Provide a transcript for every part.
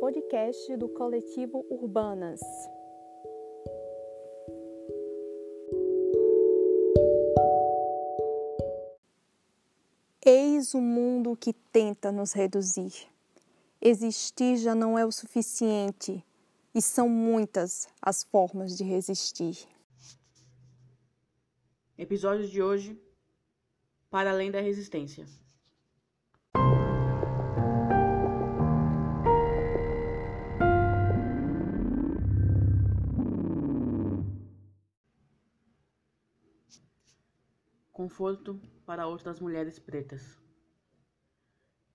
podcast do coletivo Urbanas. Eis o mundo que tenta nos reduzir. Existir já não é o suficiente e são muitas as formas de resistir. Episódio de hoje: Para além da resistência. Conforto para outras mulheres pretas.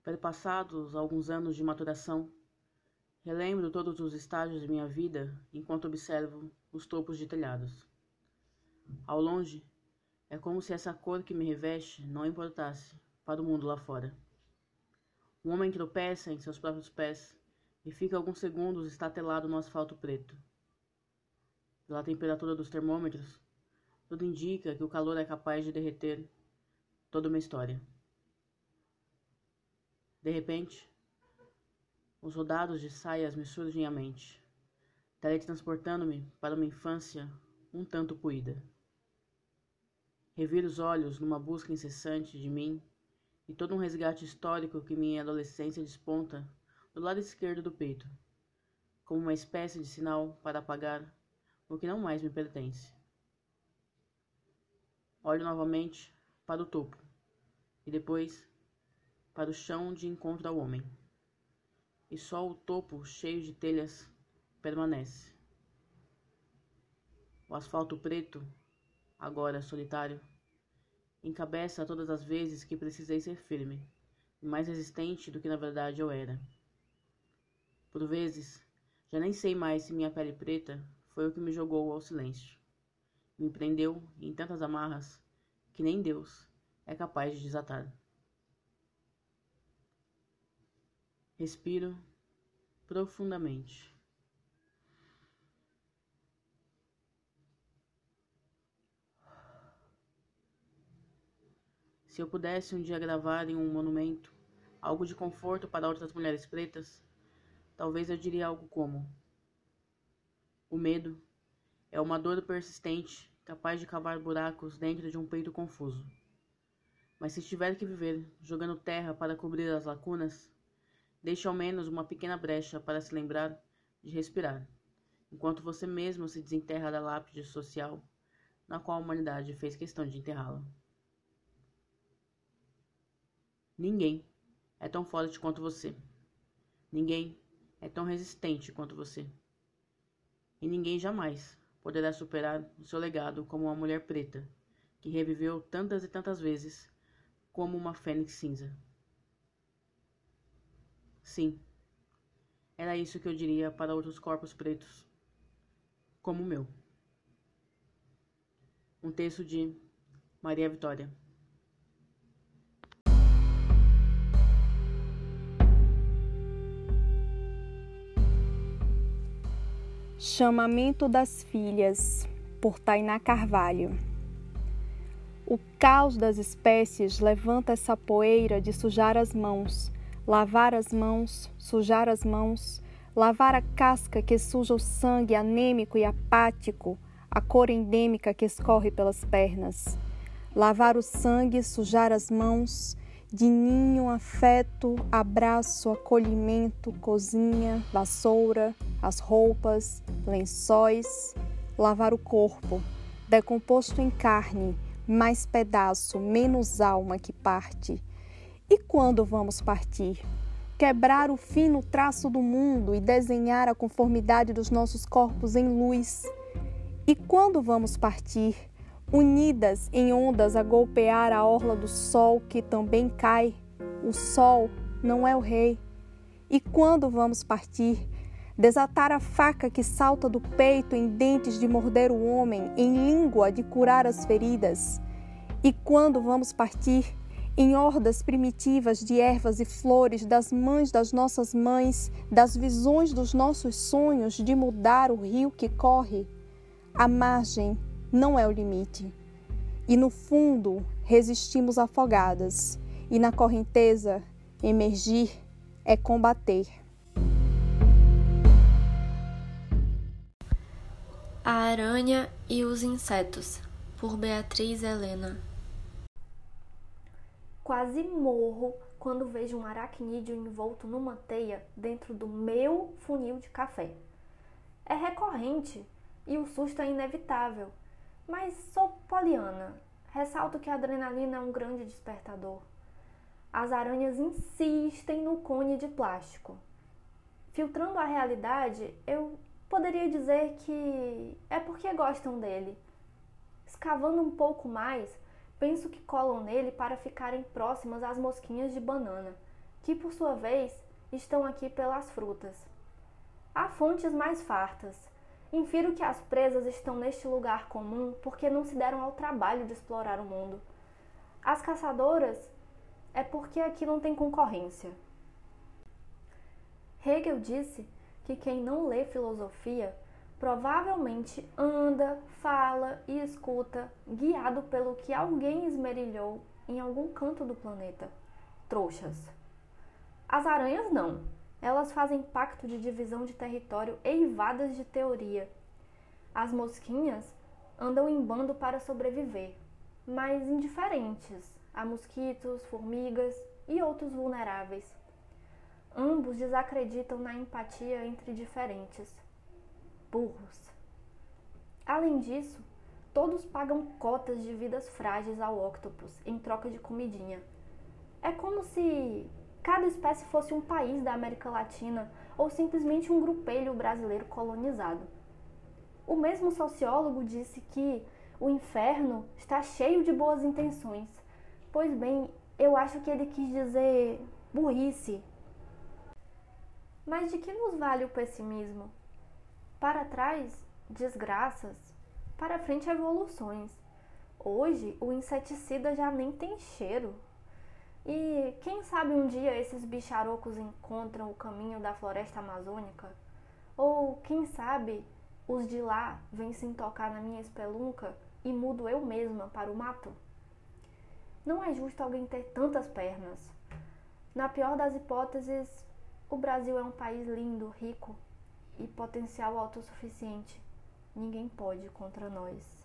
Perpassados alguns anos de maturação, relembro todos os estágios de minha vida enquanto observo os topos de telhados. Ao longe, é como se essa cor que me reveste não importasse para o mundo lá fora. Um homem tropeça em seus próprios pés e fica alguns segundos estatelado no asfalto preto. Pela temperatura dos termômetros, tudo indica que o calor é capaz de derreter toda uma história. De repente, os rodados de saias me surgem à mente, teletransportando-me para uma infância um tanto poída. Reviro os olhos numa busca incessante de mim e todo um resgate histórico que minha adolescência desponta do lado esquerdo do peito, como uma espécie de sinal para apagar o que não mais me pertence. Olho novamente para o topo e depois para o chão de encontro ao homem. E só o topo cheio de telhas permanece. O asfalto preto, agora solitário, encabeça todas as vezes que precisei ser firme e mais resistente do que na verdade eu era. Por vezes, já nem sei mais se minha pele preta foi o que me jogou ao silêncio me prendeu em tantas amarras que nem Deus é capaz de desatar. Respiro profundamente. Se eu pudesse um dia gravar em um monumento algo de conforto para outras mulheres pretas, talvez eu diria algo como: O medo é uma dor persistente, capaz de cavar buracos dentro de um peito confuso. Mas se tiver que viver jogando terra para cobrir as lacunas, deixe ao menos uma pequena brecha para se lembrar de respirar, enquanto você mesmo se desenterra da lápide social na qual a humanidade fez questão de enterrá-la. Ninguém é tão forte quanto você. Ninguém é tão resistente quanto você. E ninguém jamais poderá superar o seu legado como uma mulher preta, que reviveu tantas e tantas vezes como uma fênix cinza. Sim, era isso que eu diria para outros corpos pretos, como o meu. Um texto de Maria Vitória. Chamamento das Filhas, por Tainá Carvalho. O caos das espécies levanta essa poeira de sujar as mãos, lavar as mãos, sujar as mãos, lavar a casca que suja o sangue anêmico e apático, a cor endêmica que escorre pelas pernas. Lavar o sangue, sujar as mãos, de ninho, afeto, abraço, acolhimento, cozinha, vassoura, as roupas, lençóis, lavar o corpo, decomposto em carne, mais pedaço, menos alma que parte. E quando vamos partir? Quebrar o fino traço do mundo e desenhar a conformidade dos nossos corpos em luz. E quando vamos partir? Unidas em ondas a golpear a orla do sol que também cai. O sol não é o rei. E quando vamos partir? Desatar a faca que salta do peito em dentes de morder o homem, em língua de curar as feridas. E quando vamos partir? Em hordas primitivas de ervas e flores, das mães das nossas mães, das visões dos nossos sonhos de mudar o rio que corre. A margem não é o limite. E no fundo, resistimos afogadas, e na correnteza, emergir é combater. A Aranha e os Insetos, por Beatriz Helena. Quase morro quando vejo um aracnídeo envolto numa teia dentro do meu funil de café. É recorrente e o susto é inevitável, mas sou poliana. Ressalto que a adrenalina é um grande despertador. As aranhas insistem no cone de plástico. Filtrando a realidade, eu poderia dizer que é porque gostam dele. Escavando um pouco mais, penso que colam nele para ficarem próximas às mosquinhas de banana, que por sua vez estão aqui pelas frutas. Há fontes mais fartas. Infiro que as presas estão neste lugar comum porque não se deram ao trabalho de explorar o mundo. As caçadoras é porque aqui não tem concorrência. Hegel disse que quem não lê filosofia provavelmente anda, fala e escuta guiado pelo que alguém esmerilhou em algum canto do planeta. Trouxas. As aranhas não. Elas fazem pacto de divisão de território eivadas de teoria. As mosquinhas andam em bando para sobreviver, mas indiferentes a mosquitos, formigas e outros vulneráveis. Ambos desacreditam na empatia entre diferentes. Burros. Além disso, todos pagam cotas de vidas frágeis ao octopus em troca de comidinha. É como se cada espécie fosse um país da América Latina ou simplesmente um grupelho brasileiro colonizado. O mesmo sociólogo disse que o inferno está cheio de boas intenções. Pois bem, eu acho que ele quis dizer burrice, mas de que nos vale o pessimismo? Para trás, desgraças, para frente, evoluções. Hoje, o inseticida já nem tem cheiro. E quem sabe um dia esses bicharocos encontram o caminho da floresta amazônica? Ou quem sabe os de lá vêm se tocar na minha espelunca e mudo eu mesma para o mato? Não é justo alguém ter tantas pernas. Na pior das hipóteses, o Brasil é um país lindo, rico e potencial autossuficiente. Ninguém pode contra nós.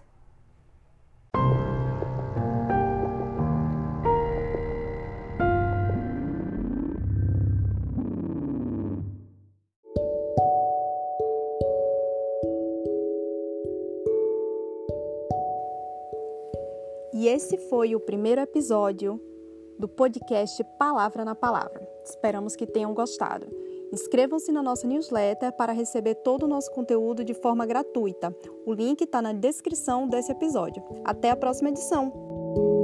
E esse foi o primeiro episódio do podcast Palavra na Palavra. Esperamos que tenham gostado. Inscrevam-se na nossa newsletter para receber todo o nosso conteúdo de forma gratuita. O link está na descrição desse episódio. Até a próxima edição!